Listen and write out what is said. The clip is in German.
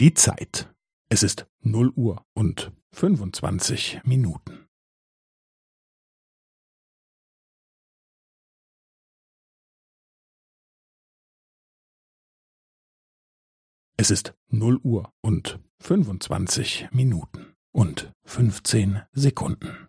Die Zeit. Es ist 0 Uhr und 25 Minuten. Es ist 0 Uhr und 25 Minuten und 15 Sekunden.